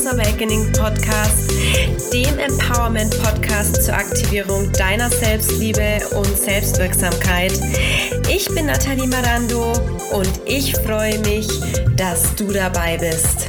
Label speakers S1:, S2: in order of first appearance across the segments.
S1: Goddess Awakening Podcast, dem Empowerment Podcast zur Aktivierung deiner Selbstliebe und Selbstwirksamkeit. Ich bin Nathalie Marando und ich freue mich, dass du dabei bist.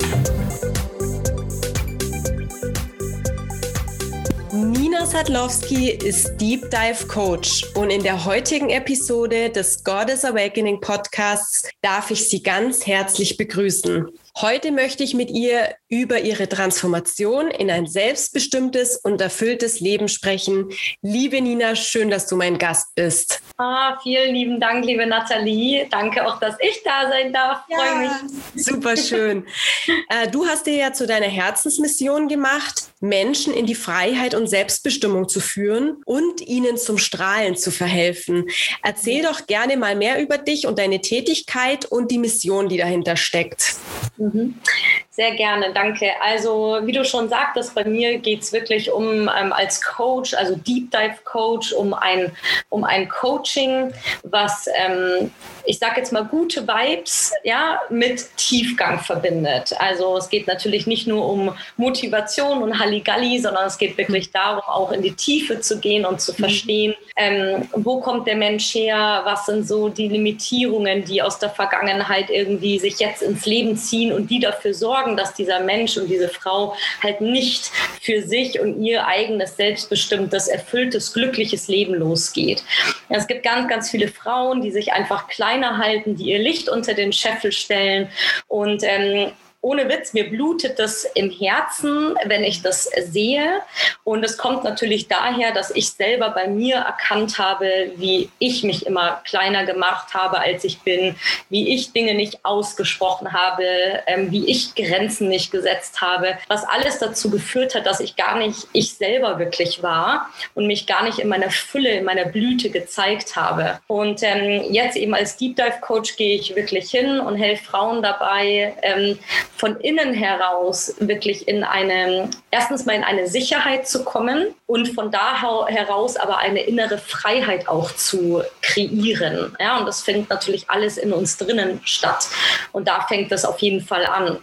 S1: Nina Sadlowski ist Deep Dive Coach und in der heutigen Episode des Goddess Awakening Podcasts darf ich sie ganz herzlich begrüßen. Heute möchte ich mit ihr über ihre Transformation in ein selbstbestimmtes und erfülltes Leben sprechen. Liebe Nina, schön, dass du mein Gast bist.
S2: Ah, vielen lieben Dank, liebe Nathalie. Danke auch, dass ich da sein darf. Ja, Freue
S1: mich. Super schön. äh, du hast dir ja zu deiner Herzensmission gemacht, Menschen in die Freiheit und Selbstbestimmung zu führen und ihnen zum Strahlen zu verhelfen. Erzähl doch gerne mal mehr über dich und deine Tätigkeit und die Mission, die dahinter steckt.
S2: Mhm. Mm-hmm. Sehr gerne, danke. Also wie du schon sagtest, bei mir geht es wirklich um ähm, als Coach, also Deep Dive Coach, um ein, um ein Coaching, was ähm, ich sage jetzt mal gute Vibes ja, mit Tiefgang verbindet. Also es geht natürlich nicht nur um Motivation und Halligalli, sondern es geht wirklich darum, auch in die Tiefe zu gehen und zu mhm. verstehen, ähm, wo kommt der Mensch her, was sind so die Limitierungen, die aus der Vergangenheit irgendwie sich jetzt ins Leben ziehen und die dafür sorgen, dass dieser Mensch und diese Frau halt nicht für sich und ihr eigenes selbstbestimmtes, erfülltes, glückliches Leben losgeht. Es gibt ganz, ganz viele Frauen, die sich einfach kleiner halten, die ihr Licht unter den Scheffel stellen und ähm, ohne Witz, mir blutet das im Herzen, wenn ich das sehe. Und es kommt natürlich daher, dass ich selber bei mir erkannt habe, wie ich mich immer kleiner gemacht habe, als ich bin, wie ich Dinge nicht ausgesprochen habe, ähm, wie ich Grenzen nicht gesetzt habe, was alles dazu geführt hat, dass ich gar nicht ich selber wirklich war und mich gar nicht in meiner Fülle, in meiner Blüte gezeigt habe. Und ähm, jetzt eben als Deep Dive Coach gehe ich wirklich hin und helfe Frauen dabei, ähm, von innen heraus wirklich in eine, erstens mal in eine Sicherheit zu kommen und von da heraus aber eine innere Freiheit auch zu kreieren. Ja, und das fängt natürlich alles in uns drinnen statt. Und da fängt das auf jeden Fall an.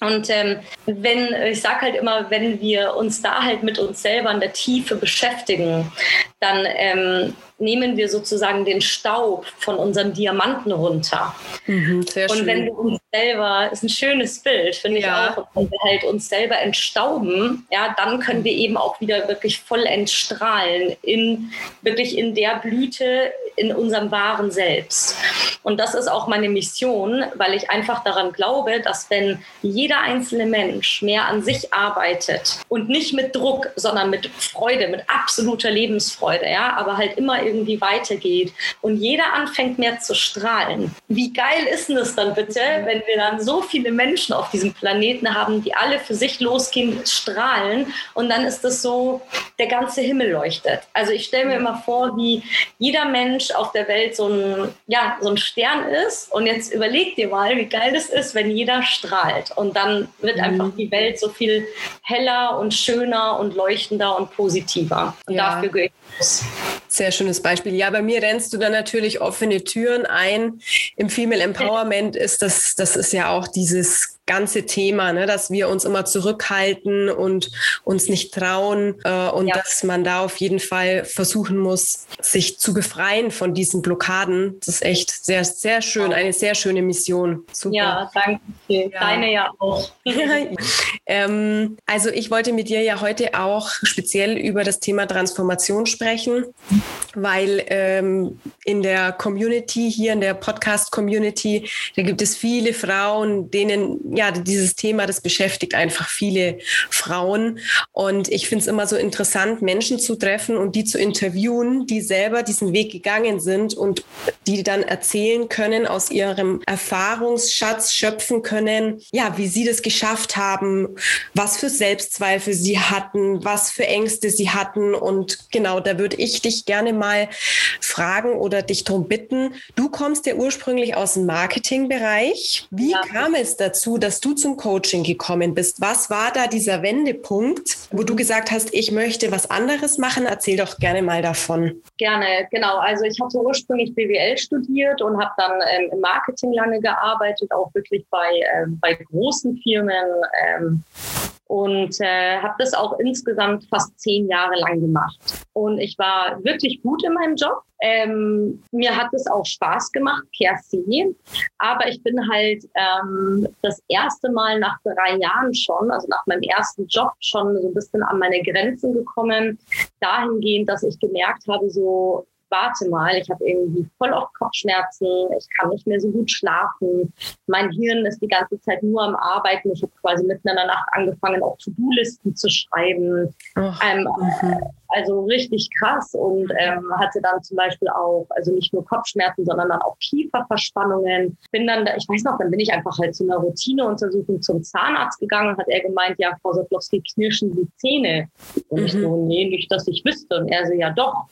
S2: Und ähm, wenn, ich sage halt immer, wenn wir uns da halt mit uns selber in der Tiefe beschäftigen, dann ähm, nehmen wir sozusagen den Staub von unseren Diamanten runter. Mhm, und wenn wir uns selber, ist ein schönes Bild, finde ja. ich auch, wenn wir halt uns selber entstauben, ja, dann können wir eben auch wieder wirklich voll entstrahlen in wirklich in der Blüte, in unserem wahren Selbst. Und das ist auch meine Mission, weil ich einfach daran glaube, dass wenn jeder einzelne Mensch mehr an sich arbeitet und nicht mit Druck, sondern mit Freude, mit absoluter Lebensfreude, ja, aber halt immer irgendwie weitergeht und jeder anfängt mehr zu strahlen. Wie geil ist denn das dann bitte, wenn wir dann so viele Menschen auf diesem Planeten haben, die alle für sich losgehen, strahlen und dann ist das so, der ganze Himmel leuchtet. Also ich stelle mir immer vor, wie jeder Mensch auf der Welt so ein, ja, so ein Stern ist und jetzt überleg dir mal, wie geil das ist, wenn jeder strahlt und dann wird mhm. einfach die Welt so viel heller und schöner und leuchtender und positiver. Und ja. dafür gehe ich los.
S1: Sehr schönes Beispiel. Ja, bei mir rennst du dann natürlich offene Türen ein. Im Female Empowerment ist das, das ist ja auch dieses ganze Thema, ne, dass wir uns immer zurückhalten und uns nicht trauen äh, und ja. dass man da auf jeden Fall versuchen muss, sich zu befreien von diesen Blockaden. Das ist echt sehr, sehr schön, eine sehr schöne Mission.
S2: Super. Ja, danke. Ja. Deine ja auch.
S1: ähm, also ich wollte mit dir ja heute auch speziell über das Thema Transformation sprechen, weil ähm, in der Community, hier in der Podcast-Community, da gibt es viele Frauen, denen ja, dieses Thema, das beschäftigt einfach viele Frauen. Und ich finde es immer so interessant, Menschen zu treffen und die zu interviewen, die selber diesen Weg gegangen sind und die dann erzählen können, aus ihrem Erfahrungsschatz schöpfen können, ja, wie sie das geschafft haben, was für Selbstzweifel sie hatten, was für Ängste sie hatten. Und genau, da würde ich dich gerne mal fragen oder dich darum bitten. Du kommst ja ursprünglich aus dem Marketingbereich. Wie ja. kam es dazu, dass du zum Coaching gekommen bist. Was war da dieser Wendepunkt, wo du gesagt hast, ich möchte was anderes machen? Erzähl doch gerne mal davon.
S2: Gerne, genau. Also ich hatte ursprünglich BWL studiert und habe dann ähm, im Marketing lange gearbeitet, auch wirklich bei, ähm, bei großen Firmen. Ähm, und äh, habe das auch insgesamt fast zehn Jahre lang gemacht. Und ich war wirklich gut in meinem Job. Ähm, mir hat es auch Spaß gemacht, per se. Aber ich bin halt ähm, das erste Mal nach drei Jahren schon, also nach meinem ersten Job schon so ein bisschen an meine Grenzen gekommen, dahingehend, dass ich gemerkt habe, so warte mal, ich habe irgendwie voll oft Kopfschmerzen, ich kann nicht mehr so gut schlafen, mein Hirn ist die ganze Zeit nur am Arbeiten. Ich habe quasi mitten in der Nacht angefangen, auch To-Do-Listen zu schreiben. Ähm, mhm. Also richtig krass und ähm, hatte dann zum Beispiel auch, also nicht nur Kopfschmerzen, sondern dann auch Kieferverspannungen. Bin dann, da, ich weiß noch, dann bin ich einfach halt zu einer Routineuntersuchung zum Zahnarzt gegangen und hat er gemeint, ja, Frau Sotlowski, knirschen die Zähne. Und mhm. ich so, nee, nicht, dass ich wüsste. Und er so, ja doch.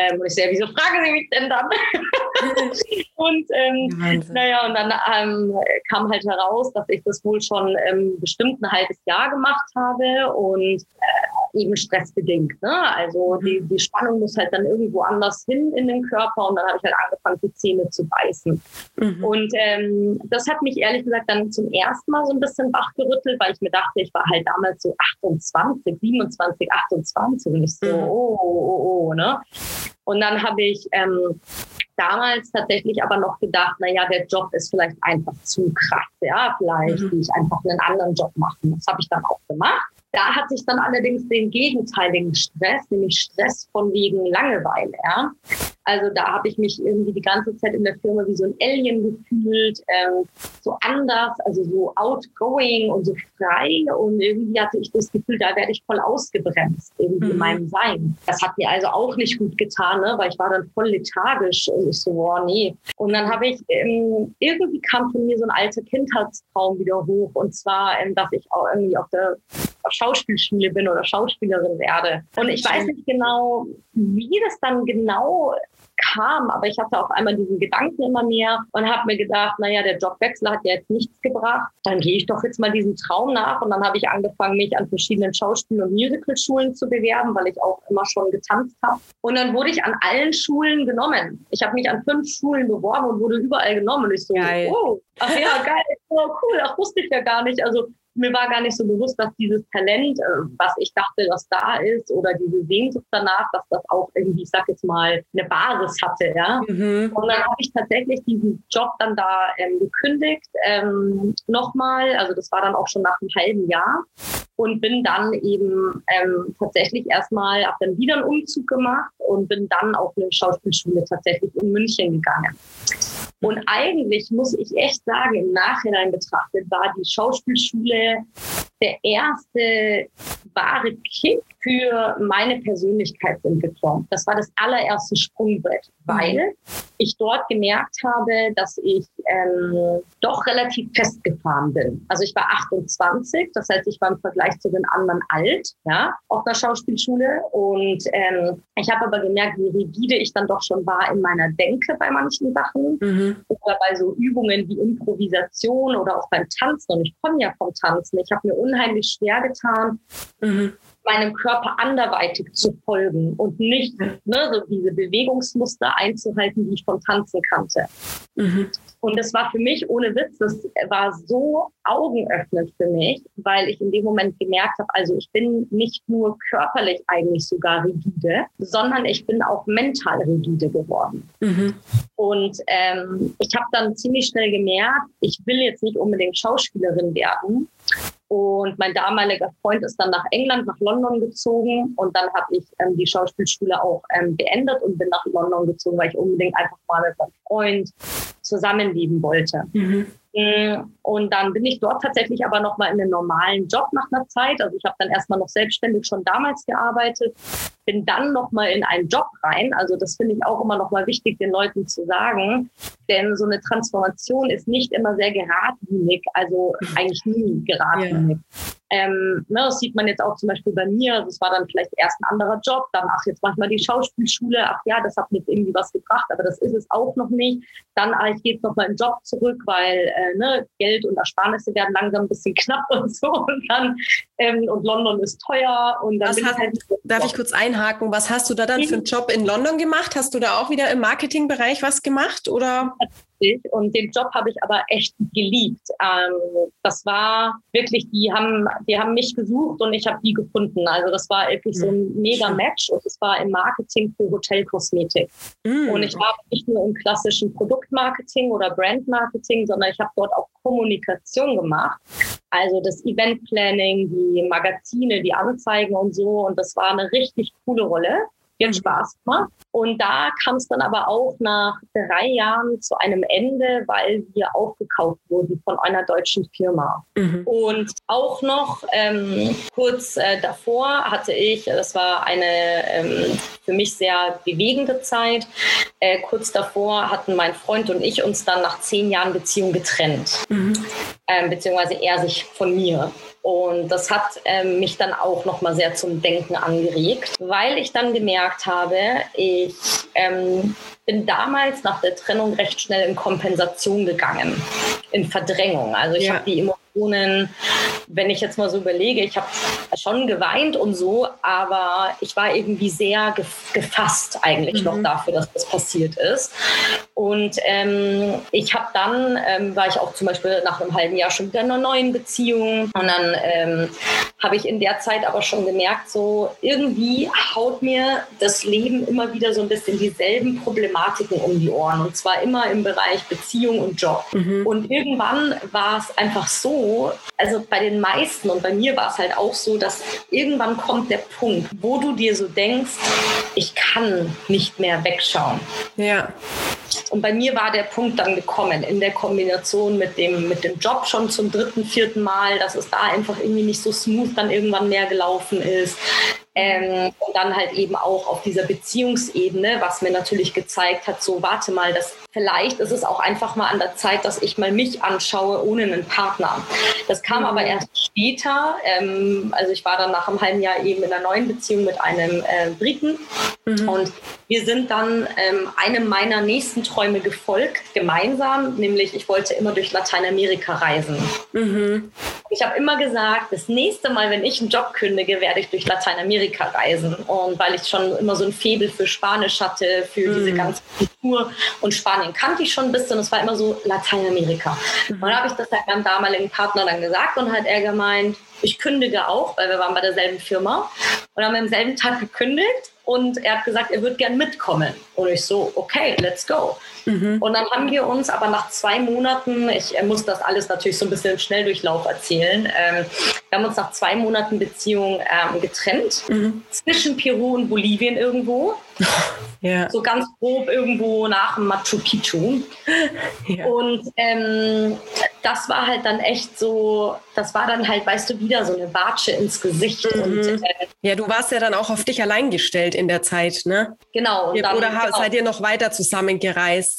S2: Ähm, und ich so, wieso fragen Sie mich denn dann? und ähm, naja, und dann ähm, kam halt heraus, dass ich das wohl schon ähm, bestimmt ein halbes Jahr gemacht habe und äh, eben stressbedingt. Ne? Also mhm. die, die Spannung muss halt dann irgendwo anders hin in den Körper und dann habe ich halt angefangen, die Zähne zu beißen. Mhm. Und ähm, das hat mich ehrlich gesagt dann zum ersten Mal so ein bisschen wachgerüttelt, weil ich mir dachte, ich war halt damals so 28, 27, 28 und ich so, mhm. oh, oh, oh, oh, ne? Und dann habe ich ähm, damals tatsächlich aber noch gedacht, naja, der Job ist vielleicht einfach zu krass. Ja, vielleicht mhm. will ich einfach einen anderen Job machen. Das habe ich dann auch gemacht. Da hatte ich dann allerdings den gegenteiligen Stress, nämlich Stress von wegen Langeweile. Ja? Also da habe ich mich irgendwie die ganze Zeit in der Firma wie so ein Alien gefühlt, ähm, so anders, also so outgoing und so frei. Und irgendwie hatte ich das Gefühl, da werde ich voll ausgebremst irgendwie mhm. in meinem Sein. Das hat mir also auch nicht gut getan, ne? weil ich war dann voll lethargisch und ich so, boah, nee. Und dann habe ich, ähm, irgendwie kam von mir so ein alter Kindheitstraum wieder hoch. Und zwar, ähm, dass ich auch irgendwie auf der Schauspielschule bin oder Schauspielerin werde. Und ich weiß nicht genau, wie das dann genau kam, aber ich hatte auf einmal diesen Gedanken immer mehr und habe mir gedacht, naja, der Jobwechsel hat ja jetzt nichts gebracht, dann gehe ich doch jetzt mal diesem Traum nach und dann habe ich angefangen, mich an verschiedenen Schauspiel- und Musicalschulen zu bewerben, weil ich auch immer schon getanzt habe. Und dann wurde ich an allen Schulen genommen. Ich habe mich an fünf Schulen beworben und wurde überall genommen und ich so, geil. oh, ach ja, geil, oh, cool, das wusste ich ja gar nicht. Also mir war gar nicht so bewusst, dass dieses Talent, äh, was ich dachte, dass da ist, oder diese Sehnsucht danach, dass das auch irgendwie, ich sag jetzt mal, eine Basis hatte, ja. Mhm. Und dann habe ich tatsächlich diesen Job dann da ähm, gekündigt, ähm, nochmal, also das war dann auch schon nach einem halben Jahr und bin dann eben ähm, tatsächlich erstmal, habe dann wieder einen Umzug gemacht und bin dann auf eine Schauspielschule tatsächlich in München gegangen. Und eigentlich muss ich echt sagen, im Nachhinein betrachtet war die Schauspielschule der erste wahre Kick für meine Persönlichkeitsentwicklung. Das war das allererste Sprungbrett, weil ich dort gemerkt habe, dass ich ähm, doch relativ festgefahren bin. Also ich war 28, das heißt, ich war im Vergleich zu den anderen alt, ja, auf der Schauspielschule. Und ähm, ich habe aber gemerkt, wie rigide ich dann doch schon war in meiner Denke bei manchen Sachen mhm. oder bei so Übungen wie Improvisation oder auch beim Tanzen. Und ich komme ja vom Tanzen. Ich habe mir unheimlich schwer getan. Mhm meinem Körper anderweitig zu folgen und nicht ne, so diese Bewegungsmuster einzuhalten, die ich vom Tanzen kannte. Mhm. Und das war für mich ohne Witz, das war so augenöffnend für mich, weil ich in dem Moment gemerkt habe, also ich bin nicht nur körperlich eigentlich sogar rigide, sondern ich bin auch mental rigide geworden. Mhm. Und ähm, ich habe dann ziemlich schnell gemerkt, ich will jetzt nicht unbedingt Schauspielerin werden, und mein damaliger Freund ist dann nach England, nach London gezogen. Und dann habe ich ähm, die Schauspielschule auch ähm, beendet und bin nach London gezogen, weil ich unbedingt einfach mal mit meinem Freund zusammenleben wollte. Mhm. Mm, und dann bin ich dort tatsächlich aber nochmal in einen normalen Job nach einer Zeit. Also ich habe dann erstmal noch selbstständig schon damals gearbeitet, bin dann nochmal in einen Job rein. Also das finde ich auch immer nochmal wichtig, den Leuten zu sagen. Denn so eine Transformation ist nicht immer sehr geradlinig, also eigentlich nie geradlinig. Ja. Ähm, ne, das sieht man jetzt auch zum Beispiel bei mir. Das war dann vielleicht erst ein anderer Job, dann ach, jetzt manchmal die Schauspielschule. Ach ja, das hat mir irgendwie was gebracht, aber das ist es auch noch nicht. Dann, ach, ich gehe jetzt nochmal in den Job zurück, weil äh, ne, Geld und Ersparnisse werden langsam ein bisschen knapp und so. Und dann, ähm, und London ist teuer. Und dann
S1: hast, halt darf ich kurz einhaken? Was hast du da dann für einen Job in London gemacht? Hast du da auch wieder im Marketingbereich was gemacht oder?
S2: Und den Job habe ich aber echt geliebt. Ähm, das war wirklich, die haben, die haben mich gesucht und ich habe die gefunden. Also das war wirklich so ein mhm. mega Match und es war im Marketing für Hotelkosmetik. Mm. Und ich war nicht nur im klassischen Produktmarketing oder Brandmarketing, sondern ich habe dort auch Kommunikation gemacht. Also das Event Planning, die Magazine, die Anzeigen und so. Und das war eine richtig coole Rolle die hat Spaß gemacht. Und da kam es dann aber auch nach drei Jahren zu einem Ende, weil wir aufgekauft wurden von einer deutschen Firma. Mhm. Und auch noch ähm, kurz äh, davor hatte ich, das war eine ähm, für mich sehr bewegende Zeit, äh, kurz davor hatten mein Freund und ich uns dann nach zehn Jahren Beziehung getrennt. Mhm. Ähm, beziehungsweise er sich von mir. Und das hat ähm, mich dann auch nochmal sehr zum Denken angeregt, weil ich dann gemerkt habe, ich ähm, bin damals nach der Trennung recht schnell in Kompensation gegangen, in Verdrängung. Also ich ja. habe die Emotionen, wenn ich jetzt mal so überlege, ich habe schon geweint und so, aber ich war irgendwie sehr gefasst eigentlich mhm. noch dafür, dass das passiert ist. Und ähm, ich habe dann, ähm, war ich auch zum Beispiel nach einem halben Jahr schon wieder in einer neuen Beziehung und dann ähm, habe ich in der Zeit aber schon gemerkt, so irgendwie haut mir das Leben immer wieder so ein bisschen dieselben Problematiken um die Ohren und zwar immer im Bereich Beziehung und Job. Mhm. Und irgendwann war es einfach so, also bei den meisten und bei mir war es halt auch so, dass irgendwann kommt der Punkt, wo du dir so denkst, ich kann nicht mehr wegschauen.
S1: Ja.
S2: Und bei mir war der Punkt dann gekommen in der Kombination mit dem, mit dem Job schon zum dritten, vierten Mal, dass es da einfach irgendwie nicht so smooth dann irgendwann mehr gelaufen ist. Ähm, und dann halt eben auch auf dieser Beziehungsebene, was mir natürlich gezeigt hat, so warte mal, das, vielleicht ist es auch einfach mal an der Zeit, dass ich mal mich anschaue ohne einen Partner. Das kam mhm. aber erst später. Ähm, also ich war dann nach einem halben Jahr eben in einer neuen Beziehung mit einem äh, Briten mhm. und wir sind dann ähm, einem meiner nächsten Träume gefolgt, gemeinsam, nämlich ich wollte immer durch Lateinamerika reisen. Mhm. Ich habe immer gesagt, das nächste Mal, wenn ich einen Job kündige, werde ich durch Lateinamerika reisen. Und weil ich schon immer so ein Faible für Spanisch hatte, für mhm. diese ganze Kultur und Spanien kannte ich schon ein bisschen. Es war immer so Lateinamerika. Mhm. Und dann habe ich das halt meinem damaligen Partner dann gesagt und hat er gemeint, ich kündige auch, weil wir waren bei derselben Firma und haben am selben Tag gekündigt und er hat gesagt, er würde gern mitkommen. Und ich so, okay, let's go. Mhm. Und dann haben wir uns aber nach zwei Monaten, ich muss das alles natürlich so ein bisschen im Schnelldurchlauf erzählen, ähm, wir haben uns nach zwei Monaten Beziehung ähm, getrennt, mhm. zwischen Peru und Bolivien irgendwo. Ja. So ganz grob irgendwo nach Machu Picchu. Ja. Und ähm, das war halt dann echt so, das war dann halt, weißt du, wieder so eine Watsche ins Gesicht. Mhm. Und, äh,
S1: ja, du warst ja dann auch auf dich allein gestellt in der Zeit, ne?
S2: Genau.
S1: Dann, Oder genau. seid ihr noch weiter zusammengereist?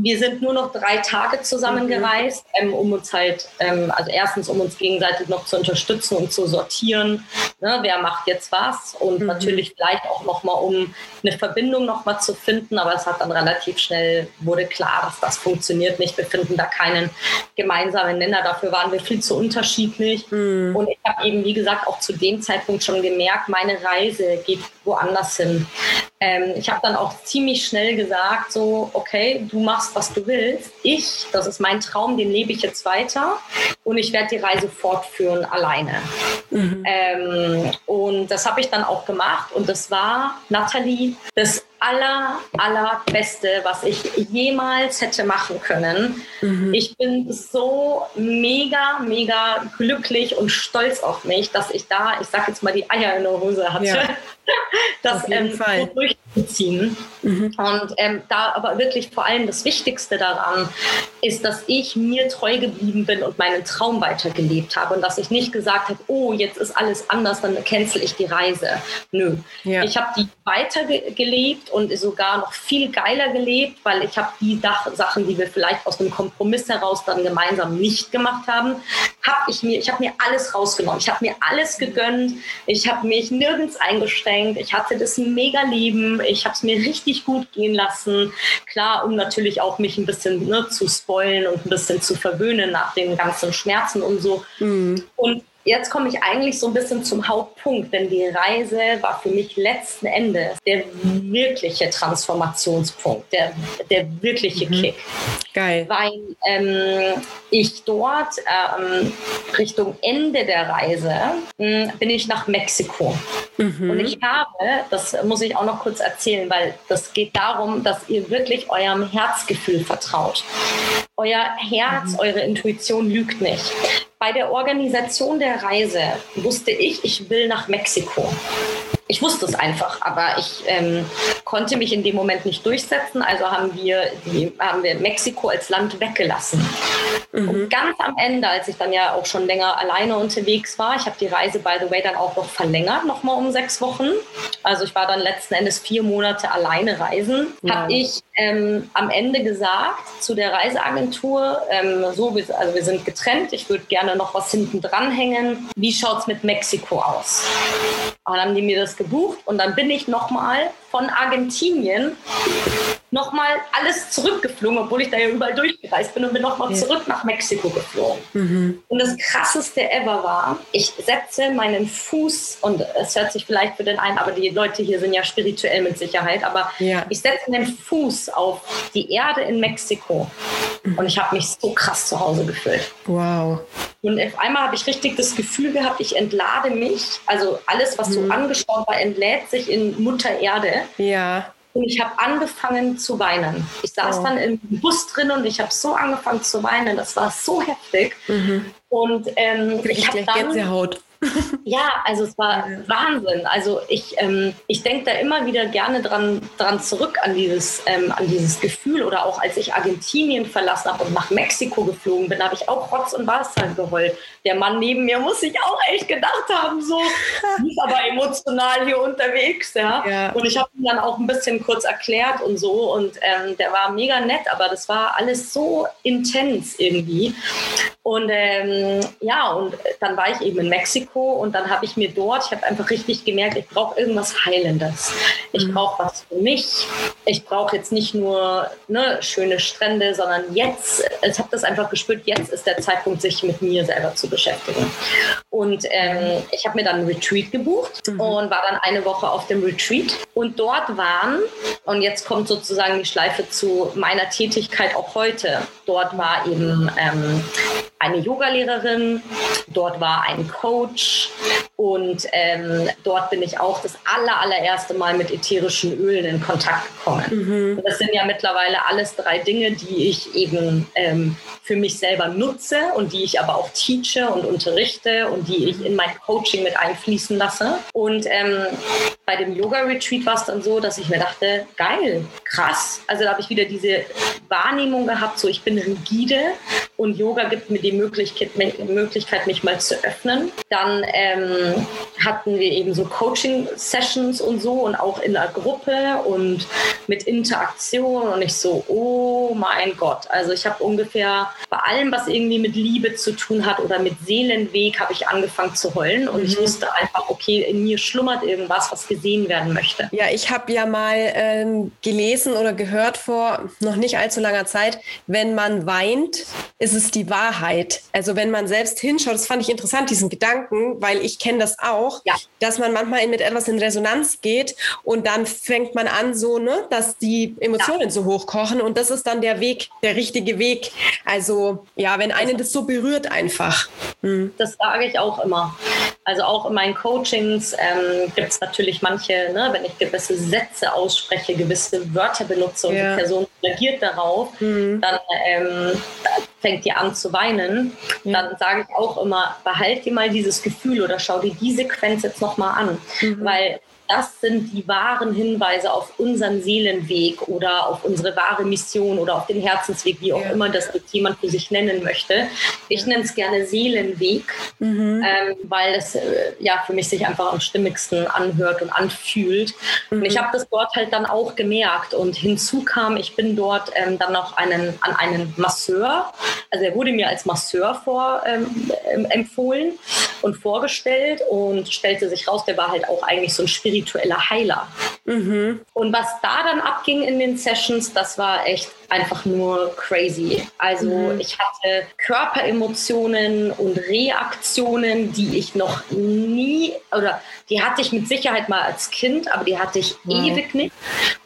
S2: Wir sind nur noch drei Tage zusammengereist, mhm. ähm, um uns halt, ähm, also erstens, um uns gegenseitig noch zu unterstützen und zu sortieren, ne, wer macht jetzt was und mhm. natürlich vielleicht auch nochmal, um eine Verbindung nochmal zu finden, aber es hat dann relativ schnell, wurde klar, dass das funktioniert nicht. Wir finden da keinen gemeinsamen Nenner, dafür waren wir viel zu unterschiedlich mhm. und ich habe eben, wie gesagt, auch zu dem Zeitpunkt schon gemerkt, meine Reise geht woanders hin. Ähm, ich habe dann auch ziemlich schnell gesagt, so, okay, du machst, was du willst. Ich, das ist mein Traum, den lebe ich jetzt weiter und ich werde die Reise fortführen alleine. Mhm. Ähm, und das habe ich dann auch gemacht und das war, Nathalie, das aller, allerbeste, was ich jemals hätte machen können. Mhm. Ich bin so mega, mega glücklich und stolz auf mich, dass ich da, ich sag jetzt mal, die Eier in der Hose hatte. Ja. das ähm, so durchzuziehen. Mhm. Und ähm, da aber wirklich vor allem das Wichtigste daran ist, dass ich mir treu geblieben bin und meinen Traum weitergelebt habe und dass ich nicht gesagt habe, oh, jetzt ist alles anders, dann cancel ich die Reise. Nö. Ja. Ich habe die weitergelebt und sogar noch viel geiler gelebt, weil ich habe die Sachen, die wir vielleicht aus einem Kompromiss heraus dann gemeinsam nicht gemacht haben, habe ich mir, ich habe mir alles rausgenommen. Ich habe mir alles gegönnt. Ich habe mich nirgends eingeschränkt. Ich hatte das mega Leben. Ich habe es mir richtig gut gehen lassen. Klar, um natürlich auch mich ein bisschen ne, zu spoilen und ein bisschen zu verwöhnen nach den ganzen Schmerzen und so. Mhm. Und jetzt komme ich eigentlich so ein bisschen zum Hauptpunkt, denn die Reise war für mich letzten Endes der wirkliche Transformationspunkt, der, der wirkliche mhm. Kick.
S1: Geil.
S2: Weil ähm, ich dort ähm, Richtung Ende der Reise mh, hm, bin ich nach Mexiko. Mhm. Und ich habe, das muss ich auch noch kurz erzählen, weil das geht darum, dass ihr wirklich eurem Herzgefühl vertraut. Euer Herz, mhm. eure Intuition lügt nicht. Bei der Organisation der Reise wusste ich, ich will nach Mexiko ich wusste es einfach, aber ich ähm, konnte mich in dem Moment nicht durchsetzen. Also haben wir, die, haben wir Mexiko als Land weggelassen. Mhm. Und ganz am Ende, als ich dann ja auch schon länger alleine unterwegs war, ich habe die Reise, by the way, dann auch noch verlängert, nochmal um sechs Wochen. Also ich war dann letzten Endes vier Monate alleine reisen. Ja. Habe ich ähm, am Ende gesagt zu der Reiseagentur, ähm, so, also wir sind getrennt, ich würde gerne noch was hinten dranhängen. Wie schaut es mit Mexiko aus? Und dann haben die mir das gebucht und dann bin ich nochmal von Argentinien nochmal alles zurückgeflogen, obwohl ich da ja überall durchgereist bin und bin nochmal ja. zurück nach Mexiko geflogen. Mhm. Und das krasseste ever war, ich setze meinen Fuß, und es hört sich vielleicht für den einen, aber die Leute hier sind ja spirituell mit Sicherheit, aber ja. ich setze den Fuß auf die Erde in Mexiko mhm. und ich habe mich so krass zu Hause gefühlt.
S1: Wow.
S2: Und auf einmal habe ich richtig das Gefühl gehabt, ich entlade mich, also alles, was so mhm. angeschaut war, entlädt sich in Mutter Erde.
S1: Ja.
S2: Und ich habe angefangen zu weinen. Ich saß oh. dann im Bus drin und ich habe so angefangen zu weinen. Das war so heftig. Mhm. Und ähm,
S1: ich, ich habe dann Gänsehaut.
S2: Ja, also es war Wahnsinn. Also ich, ähm, ich denke da immer wieder gerne dran, dran zurück an dieses, ähm, an dieses Gefühl. Oder auch als ich Argentinien verlassen habe und nach Mexiko geflogen bin, habe ich auch Rotz und Wasser geheult. Der Mann neben mir muss sich auch echt gedacht haben, so, ist aber emotional hier unterwegs. Ja? ja. Und ich habe ihm dann auch ein bisschen kurz erklärt und so. Und ähm, der war mega nett, aber das war alles so intens irgendwie. Und ähm, ja, und dann war ich eben in Mexiko und dann habe ich mir dort, ich habe einfach richtig gemerkt, ich brauche irgendwas Heilendes. Ich mhm. brauche was für mich. Ich brauche jetzt nicht nur ne, schöne Strände, sondern jetzt, ich habe das einfach gespürt, jetzt ist der Zeitpunkt, sich mit mir selber zu beschäftigen. Und ähm, ich habe mir dann ein Retreat gebucht mhm. und war dann eine Woche auf dem Retreat. Und dort waren, und jetzt kommt sozusagen die Schleife zu meiner Tätigkeit auch heute, dort war eben ähm, eine Yogalehrerin, dort war ein Coach und ähm, dort bin ich auch das aller, allererste Mal mit ätherischen Ölen in Kontakt gekommen. Mhm. Das sind ja mittlerweile alles drei Dinge, die ich eben ähm, für mich selber nutze und die ich aber auch teache und unterrichte und die ich in mein Coaching mit einfließen lasse. Und ähm, bei dem Yoga-Retreat war es dann so, dass ich mir dachte, geil, krass. Also da habe ich wieder diese Wahrnehmung gehabt, so ich bin rigide und Yoga gibt mir die Möglichkeit, Möglichkeit mich mal zu öffnen. Dann ähm, hatten wir eben so Coaching-Sessions und so und auch in der Gruppe und mit Interaktion und ich so, oh mein Gott. Also ich habe ungefähr bei allem, was irgendwie mit Liebe zu tun hat oder mit Seelenweg, habe ich angefangen zu heulen und mhm. ich wusste einfach, okay, in mir schlummert irgendwas, was gesehen werden möchte.
S1: Ja, ich habe ja mal ähm, gelesen oder gehört vor noch nicht allzu langer Zeit, wenn man weint, ist es die Wahrheit. Also wenn man selbst hinschaut, das fand ich interessant, diesen Gedanken, weil ich kenne das auch, ja. dass man manchmal mit etwas in Resonanz geht und dann fängt man an so, ne, dass die Emotionen ja. so hochkochen und das ist dann der Weg, der richtige Weg. Also ja, wenn einen das so berührt einfach.
S2: Hm. Das sage ich auch immer. Also auch in meinen Coachings ähm, gibt es natürlich manche, ne, wenn ich gewisse Sätze ausspreche, gewisse Wörter benutze und ja. die Person reagiert darauf, mhm. dann ähm, fängt die an zu weinen. Mhm. Dann sage ich auch immer, behalt dir mal dieses Gefühl oder schau dir die Sequenz jetzt nochmal an. Mhm. Weil das sind die wahren Hinweise auf unseren Seelenweg oder auf unsere wahre Mission oder auf den Herzensweg, wie auch ja. immer das jemand für sich nennen möchte. Ich nenne es gerne Seelenweg, mhm. ähm, weil es äh, ja für mich sich einfach am stimmigsten anhört und anfühlt. Mhm. Und ich mhm. habe das dort halt dann auch gemerkt. Und hinzu kam, ich bin dort ähm, dann noch einen, an einen Masseur. Also er wurde mir als Masseur vor, ähm, empfohlen und vorgestellt und stellte sich raus, der war halt auch eigentlich so ein spiritueller Heiler. Mhm. Und was da dann abging in den Sessions, das war echt einfach nur crazy. Also mhm. ich hatte Körperemotionen und Reaktionen, die ich noch nie, oder die hatte ich mit Sicherheit mal als Kind, aber die hatte ich wow. ewig nicht.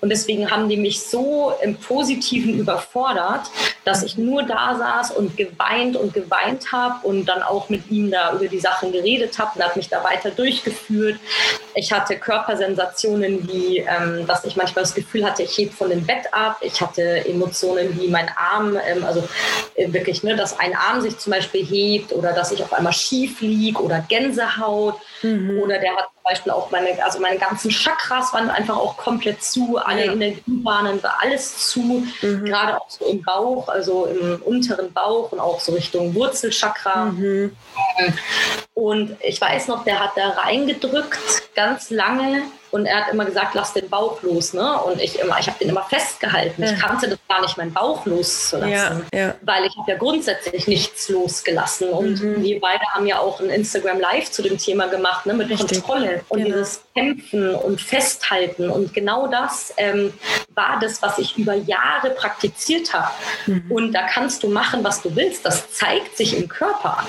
S2: Und deswegen haben die mich so im Positiven überfordert, dass ich nur da saß und geweint und geweint habe und dann auch mit ihm da über die Sachen geredet habe und hat mich da weiter durchgeführt. Ich hatte Körpersensationen wie, ähm, dass ich manchmal das Gefühl hatte, ich hebe von dem Bett ab. Ich hatte Emotionen wie mein Arm, ähm, also äh, wirklich, ne, dass ein Arm sich zum Beispiel hebt oder dass ich auf einmal schief liege oder Gänsehaut. Mhm. Oder der hat zum Beispiel auch meine, also meine ganzen Chakras waren einfach auch komplett zu, alle ja. Energiebahnen war alles zu, mhm. gerade auch so im Bauch, also im unteren Bauch und auch so Richtung Wurzelchakra. Mhm. Und ich weiß noch, der hat da reingedrückt, ganz lange und er hat immer gesagt, lass den Bauch los. Ne? Und ich immer, ich habe den immer festgehalten. Ja. Ich kannte das gar nicht, meinen Bauch loszulassen. Ja, ja. Weil ich habe ja grundsätzlich nichts losgelassen. Und mhm. wir beide haben ja auch ein Instagram Live zu dem Thema gemacht, ne? mit Richtig. Kontrolle und genau. dieses Kämpfen und Festhalten. Und genau das ähm, war das, was ich über Jahre praktiziert habe. Mhm. Und da kannst du machen, was du willst. Das zeigt sich im Körper.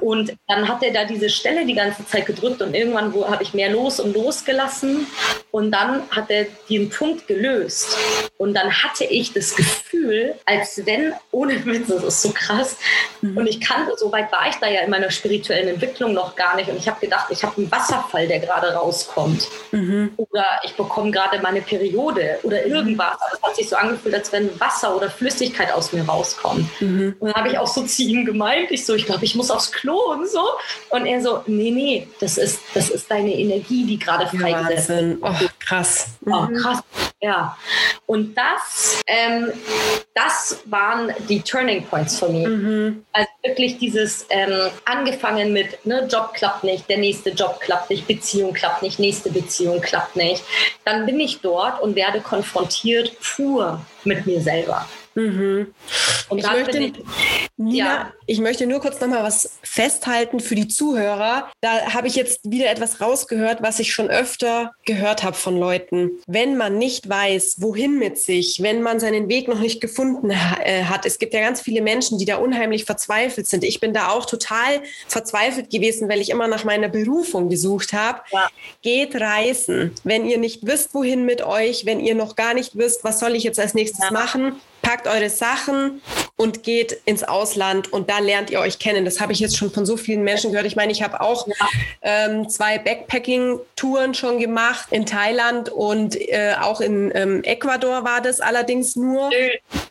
S2: Und dann hat er da diese Stelle die ganze Zeit gedrückt und irgendwann habe ich mehr los und losgelassen lassen und dann hat er den Punkt gelöst. Und dann hatte ich das Gefühl, als wenn, ohne Witz, das ist so krass. Mhm. Und ich kannte, so weit war ich da ja in meiner spirituellen Entwicklung noch gar nicht. Und ich habe gedacht, ich habe einen Wasserfall, der gerade rauskommt. Mhm. Oder ich bekomme gerade meine Periode oder mhm. irgendwas. Also es hat sich so angefühlt, als wenn Wasser oder Flüssigkeit aus mir rauskommt. Mhm. Und dann habe ich auch so zu ihm gemeint, ich so, ich glaube, ich muss aufs Klo und so. Und er so, nee, nee, das ist, das ist deine Energie, die gerade frei
S1: Wahnsinn. Oh, krass.
S2: Oh, krass. Ja. Und das, ähm, das waren die Turning Points für mich. Mhm. Also wirklich dieses ähm, angefangen mit, ne, Job klappt nicht, der nächste Job klappt nicht, Beziehung klappt nicht, nächste Beziehung klappt nicht. Dann bin ich dort und werde konfrontiert pur mit mir selber. Mhm.
S1: Und ich möchte, ich, Nina, ja. ich möchte nur kurz noch mal was festhalten für die Zuhörer. Da habe ich jetzt wieder etwas rausgehört, was ich schon öfter gehört habe von Leuten. Wenn man nicht weiß, wohin mit sich, wenn man seinen Weg noch nicht gefunden äh, hat, es gibt ja ganz viele Menschen, die da unheimlich verzweifelt sind. Ich bin da auch total verzweifelt gewesen, weil ich immer nach meiner Berufung gesucht habe. Ja. Geht reisen. Wenn ihr nicht wisst, wohin mit euch, wenn ihr noch gar nicht wisst, was soll ich jetzt als nächstes ja. machen, packt eure Sachen und geht ins Ausland und da lernt ihr euch kennen. Das habe ich jetzt schon von so vielen Menschen gehört. Ich meine, ich habe auch ähm, zwei Backpacking-Touren schon gemacht in Thailand und äh, auch in ähm, Ecuador war das allerdings nur.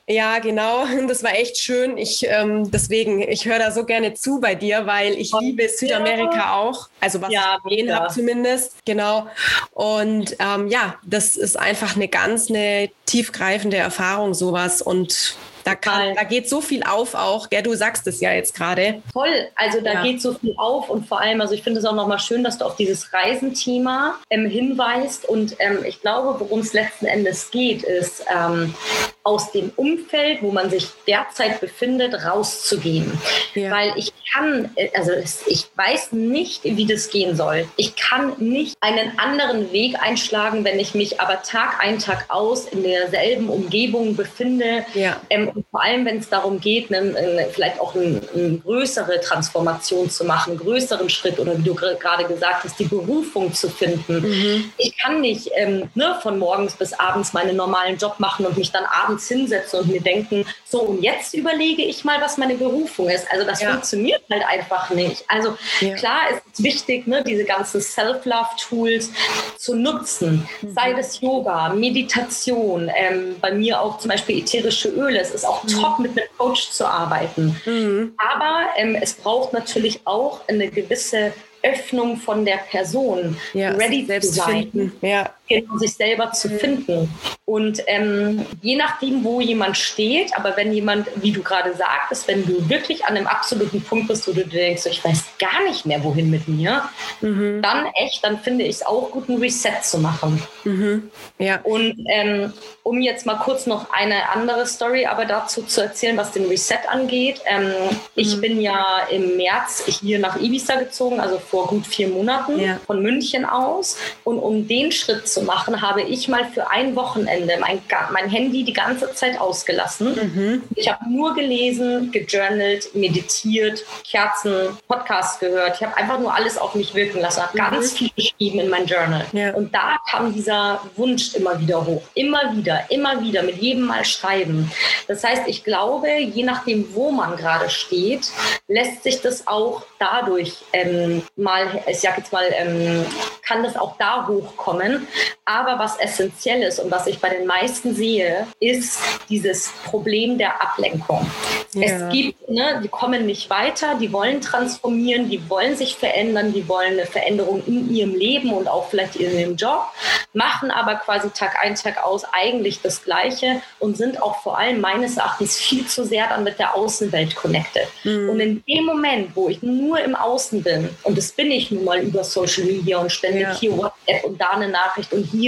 S1: Ja, genau. Das war echt schön. Ich ähm, deswegen, ich höre da so gerne zu bei dir, weil ich liebe Südamerika auch. Also was ja, ich gesehen habe zumindest. Genau. Und ähm, ja, das ist einfach eine ganz eine tiefgreifende Erfahrung, sowas. Und da, kann, da geht so viel auf auch. Gell, du sagst es ja jetzt gerade.
S2: Voll, also da ja. geht so viel auf und vor allem, also ich finde es auch nochmal schön, dass du auf dieses Reisenthema ähm, hinweist und ähm, ich glaube, worum es letzten Endes geht, ist ähm, aus dem Umfeld, wo man sich derzeit befindet, rauszugehen. Ja. Weil ich kann, äh, also ich weiß nicht, wie das gehen soll. Ich kann nicht einen anderen Weg einschlagen, wenn ich mich aber Tag ein, Tag aus in derselben Umgebung befinde. Ja. Ähm, und vor allem, wenn es darum geht, ne, vielleicht auch eine, eine, größere Transformation zu machen, einen größeren Schritt oder wie du gerade gesagt hast, die Berufung zu finden. Mhm. Ich kann nicht ähm, ne, von morgens bis abends meinen normalen Job machen und mich dann abends hinsetzen und mir denken, so und jetzt überlege ich mal, was meine Berufung ist. Also das ja. funktioniert halt einfach nicht. Also ja. klar ist es wichtig, ne, diese ganzen Self-Love-Tools zu nutzen. Mhm. Sei das Yoga, Meditation, ähm, bei mir auch zum Beispiel ätherische Öle. Es ist auch mhm. top, mit einem Coach zu arbeiten. Mhm. Aber ähm, es braucht natürlich auch eine gewisse Öffnung von der Person, ja, ready zu sein, ja. Genau, sich selber zu mhm. finden. Und ähm, je nachdem, wo jemand steht, aber wenn jemand, wie du gerade sagtest, wenn du wirklich an einem absoluten Punkt bist, wo du denkst, ich weiß gar nicht mehr, wohin mit mir, mhm. dann echt, dann finde ich es auch gut, ein Reset zu machen. Mhm. Ja. Und ähm, um jetzt mal kurz noch eine andere Story aber dazu zu erzählen, was den Reset angeht. Ähm, mhm. Ich bin ja im März hier nach Ibiza gezogen, also vor gut vier Monaten ja. von München aus. Und um den Schritt zu machen, habe ich mal für ein Wochenende mein, mein Handy die ganze Zeit ausgelassen. Mhm. Ich habe nur gelesen, gejournalt, meditiert, Kerzen, Podcasts gehört. Ich habe einfach nur alles auf mich wirken lassen, habe mhm. ganz viel geschrieben in mein Journal. Ja. Und da kam dieser Wunsch immer wieder hoch. Immer wieder, immer wieder, mit jedem Mal schreiben. Das heißt, ich glaube, je nachdem, wo man gerade steht, lässt sich das auch dadurch ähm, mal, ich sag jetzt mal, ähm, kann das auch da hochkommen. Aber was essentiell ist und was ich bei den meisten sehe, ist dieses Problem der Ablenkung. Ja. Es gibt, ne, die kommen nicht weiter, die wollen transformieren, die wollen sich verändern, die wollen eine Veränderung in ihrem Leben und auch vielleicht in ihrem Job, machen aber quasi Tag ein, Tag aus eigentlich das Gleiche und sind auch vor allem meines Erachtens viel zu sehr dann mit der Außenwelt connected. Mhm. Und in dem Moment, wo ich nur im Außen bin, und das bin ich nun mal über Social Media und ständig ja. hier WhatsApp und da eine Nachricht und hier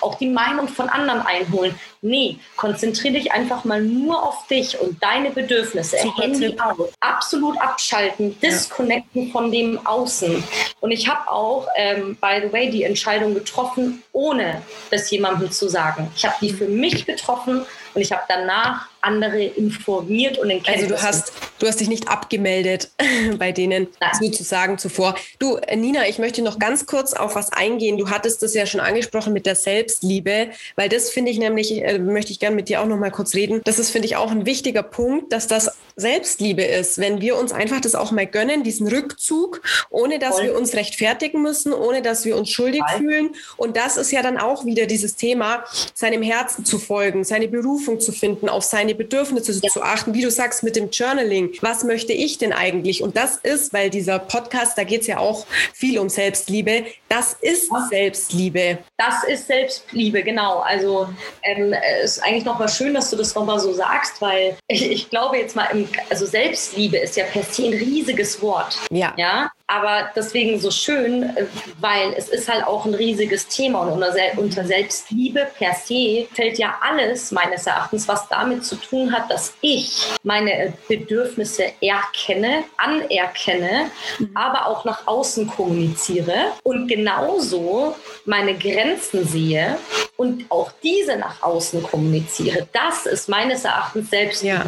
S2: auch die Meinung von anderen einholen, Nee, konzentriere dich einfach mal nur auf dich und deine Bedürfnisse. Super Handy aus. Absolut abschalten, disconnecten ja. von dem Außen. Und ich habe auch, ähm, by the way, die Entscheidung getroffen, ohne das jemandem zu sagen. Ich habe die für mich getroffen und ich habe danach andere informiert und in
S1: Also du hast, du hast dich nicht abgemeldet bei denen Nein. sozusagen zuvor. Du, Nina, ich möchte noch ganz kurz auf was eingehen. Du hattest das ja schon angesprochen mit der Selbstliebe, weil das finde ich nämlich, äh, möchte ich gerne mit dir auch noch mal kurz reden. Das ist, finde ich, auch ein wichtiger Punkt, dass das Selbstliebe ist, wenn wir uns einfach das auch mal gönnen, diesen Rückzug, ohne dass Voll. wir uns rechtfertigen müssen, ohne dass wir uns schuldig Voll. fühlen. Und das ist ja dann auch wieder dieses Thema, seinem Herzen zu folgen, seine Berufung zu finden, auf seine Bedürfnisse ja. zu achten, wie du sagst mit dem Journaling. Was möchte ich denn eigentlich? Und das ist, weil dieser Podcast, da geht es ja auch viel um Selbstliebe, das ist ja. Selbstliebe.
S2: Das ist Selbstliebe, genau. Also ähm, es ist eigentlich nochmal schön, dass du das nochmal so sagst, weil ich, ich glaube jetzt mal im also Selbstliebe ist ja per se ein riesiges Wort. Ja. ja? Aber deswegen so schön, weil es ist halt auch ein riesiges Thema und unter Selbstliebe per se fällt ja alles meines Erachtens, was damit zu tun hat, dass ich meine Bedürfnisse erkenne, anerkenne, mhm. aber auch nach außen kommuniziere und genauso meine Grenzen sehe und auch diese nach außen kommuniziere. Das ist meines Erachtens Selbstliebe.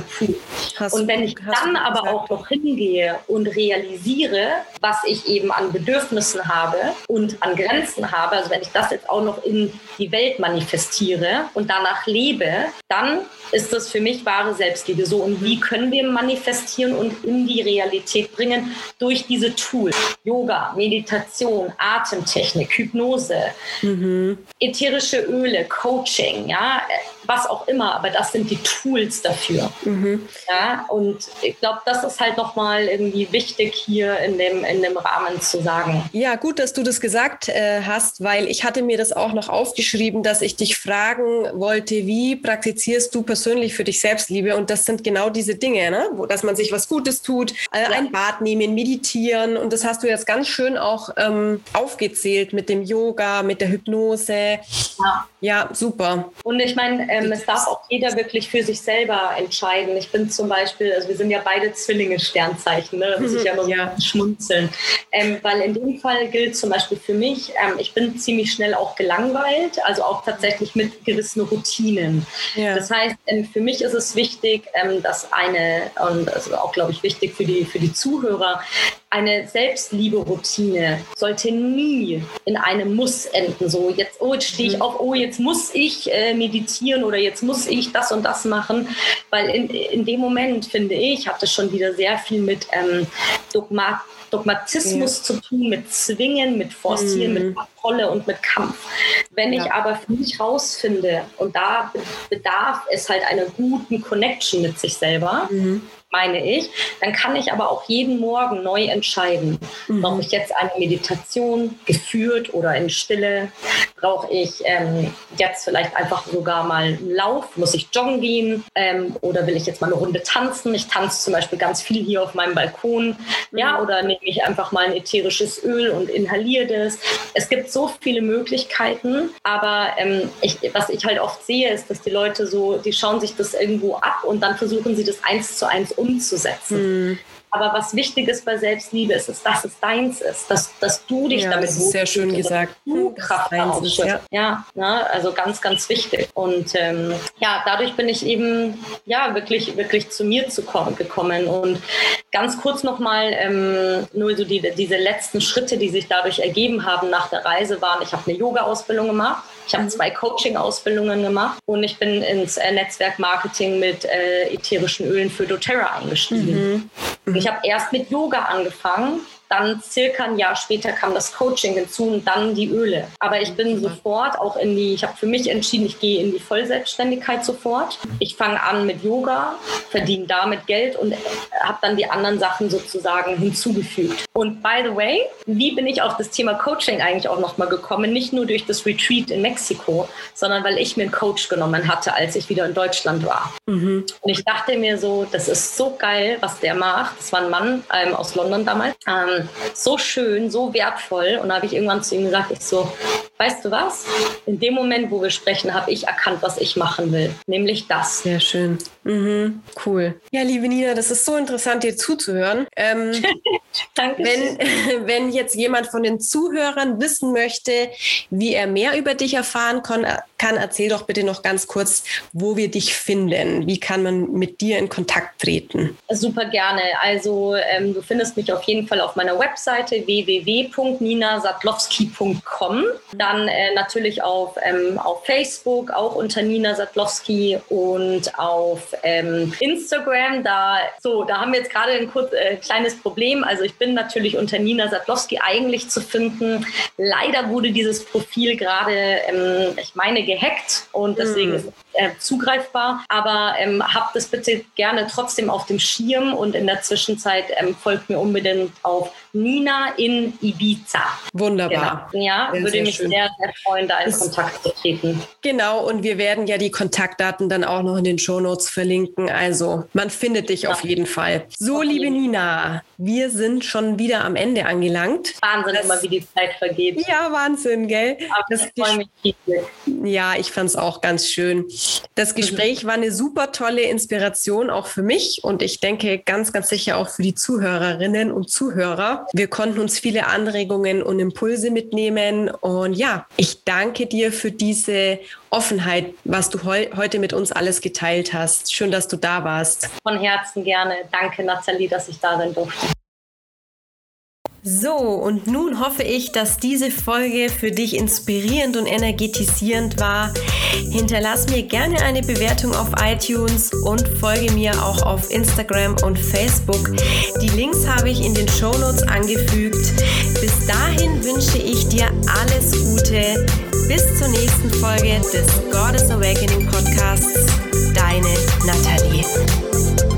S2: Ja. Und wenn ich dann aber auch noch hingehe und realisiere, was was ich eben an Bedürfnissen habe und an Grenzen habe, also wenn ich das jetzt auch noch in die Welt manifestiere und danach lebe, dann ist das für mich wahre Selbstliebe. So, und wie können wir manifestieren und in die Realität bringen? Durch diese Tools. Yoga, Meditation, Atemtechnik, Hypnose, mhm. ätherische Öle, Coaching, ja, was auch immer, aber das sind die Tools dafür. Mhm. Ja, und ich glaube, das ist halt nochmal irgendwie wichtig hier in dem, in dem Rahmen zu sagen.
S1: Ja, gut, dass du das gesagt äh, hast, weil ich hatte mir das auch noch aufgeschrieben, dass ich dich fragen wollte, wie praktizierst du persönlich für dich Selbstliebe? Und das sind genau diese Dinge, ne? Wo, dass man sich was Gutes tut, äh, ja. ein Bad nehmen, meditieren. Und das hast du jetzt ganz schön auch ähm, aufgezählt mit dem Yoga, mit der Hypnose. Ja, ja super.
S2: Und ich meine, ähm, es darf auch jeder wirklich für sich selber entscheiden. Ich bin zum Beispiel, also wir sind ja beide Zwillinge Sternzeichen, ne? da muss ich ja immer ja. schmunzeln. Ähm, weil in dem Fall gilt zum Beispiel für mich, ähm, ich bin ziemlich schnell auch gelangweilt, also auch tatsächlich mit gewissen Routinen. Ja. Das heißt, ähm, für mich ist es wichtig, ähm, dass eine, und das ist auch, glaube ich, wichtig für die, für die Zuhörer, eine Selbstliebe-Routine sollte nie in einem Muss enden. So, jetzt, oh, jetzt stehe ich mhm. auf, oh, jetzt muss ich äh, meditieren oder jetzt muss ich das und das machen. Weil in, in dem Moment, finde ich, hat das schon wieder sehr viel mit ähm, Dogmat Dogmatismus ja. zu tun, mit Zwingen, mit Forcieren, mhm. mit Kontrolle und mit Kampf. Wenn ja. ich aber für mich rausfinde, und da bedarf es halt einer guten Connection mit sich selber, mhm meine ich. Dann kann ich aber auch jeden Morgen neu entscheiden, mhm. brauche ich jetzt eine Meditation geführt oder in Stille, brauche ich ähm, jetzt vielleicht einfach sogar mal einen Lauf, muss ich joggen gehen ähm, oder will ich jetzt mal eine Runde tanzen? Ich tanze zum Beispiel ganz viel hier auf meinem Balkon, ja, mhm. oder nehme ich einfach mal ein ätherisches Öl und inhaliere das. Es gibt so viele Möglichkeiten, aber ähm, ich, was ich halt oft sehe, ist, dass die Leute so, die schauen sich das irgendwo ab und dann versuchen sie das eins zu eins umzusetzen. Mhm. Aber was wichtig ist bei Selbstliebe ist, ist, dass es deins ist, dass, dass du dich
S1: ja,
S2: damit
S1: das ist sehr schön gesagt.
S2: Du Kraft ist, ja, ja ne? also ganz, ganz wichtig. Und ähm, ja, dadurch bin ich eben ja wirklich, wirklich zu mir zu kommen, gekommen. Und ganz kurz nochmal, ähm, nur so die, diese letzten Schritte, die sich dadurch ergeben haben nach der Reise, waren, ich habe eine Yoga-Ausbildung gemacht. Ich habe mhm. zwei Coaching-Ausbildungen gemacht und ich bin ins äh, Netzwerk Marketing mit äh, ätherischen Ölen für doTERRA eingestiegen. Mhm. Ich habe erst mit Yoga angefangen dann circa ein Jahr später kam das Coaching hinzu und dann die Öle. Aber ich bin sofort auch in die, ich habe für mich entschieden, ich gehe in die Vollselbstständigkeit sofort. Ich fange an mit Yoga, verdiene damit Geld und habe dann die anderen Sachen sozusagen hinzugefügt. Und by the way, wie bin ich auf das Thema Coaching eigentlich auch nochmal gekommen? Nicht nur durch das Retreat in Mexiko, sondern weil ich mir einen Coach genommen hatte, als ich wieder in Deutschland war. Mhm. Und ich dachte mir so, das ist so geil, was der macht. Das war ein Mann ähm, aus London damals. Ähm, so schön, so wertvoll. Und da habe ich irgendwann zu ihm gesagt, ich so, weißt du was? In dem Moment, wo wir sprechen, habe ich erkannt, was ich machen will. Nämlich das.
S1: Sehr schön. Mhm, cool. Ja, liebe Nina, das ist so interessant, dir zuzuhören. Ähm, Danke. Wenn, wenn jetzt jemand von den Zuhörern wissen möchte, wie er mehr über dich erfahren kann, kann, erzähl doch bitte noch ganz kurz, wo wir dich finden. Wie kann man mit dir in Kontakt treten?
S2: Super gerne. Also ähm, du findest mich auf jeden Fall auf meiner Webseite www.ninasadlowski.com. Dann äh, natürlich auf, ähm, auf Facebook, auch unter Nina Sadlowski und auf ähm, Instagram. Da, so, da haben wir jetzt gerade ein kurz, äh, kleines Problem. Also ich bin natürlich unter Nina Sadlowski eigentlich zu finden. Leider wurde dieses Profil gerade, ähm, ich meine, gehackt und deswegen mm. ist es äh, zugreifbar. Aber ähm, habt es bitte gerne trotzdem auf dem Schirm und in der Zwischenzeit ähm, folgt mir unbedingt auf Nina in Ibiza.
S1: Wunderbar.
S2: Genau. Ja, sehr, würde sehr mich schön. sehr, sehr freuen, da in Kontakt zu treten.
S1: Genau, und wir werden ja die Kontaktdaten dann auch noch in den Shownotes verlinken. Also man findet dich ja. auf jeden Fall. So, auf liebe Nina, wir sind schon wieder am Ende angelangt.
S2: Wahnsinn, das, immer wie die Zeit vergeht.
S1: Ja, Wahnsinn, gell?
S2: Aber das ich freue mich riesig.
S1: Ja, ich fand es auch ganz schön. Das Gespräch mhm. war eine super tolle Inspiration auch für mich und ich denke ganz, ganz sicher auch für die Zuhörerinnen und Zuhörer. Wir konnten uns viele Anregungen und Impulse mitnehmen und ja, ich danke dir für diese Offenheit, was du heu heute mit uns alles geteilt hast. Schön, dass du da warst.
S2: Von Herzen gerne. Danke, Nathalie, dass ich da sein durfte.
S1: So, und nun hoffe ich, dass diese Folge für dich inspirierend und energetisierend war. Hinterlass mir gerne eine Bewertung auf iTunes und folge mir auch auf Instagram und Facebook. Die Links habe ich in den Show Notes angefügt. Bis dahin wünsche ich dir alles Gute. Bis zur nächsten Folge des Goddess Awakening Podcasts. Deine Nathalie.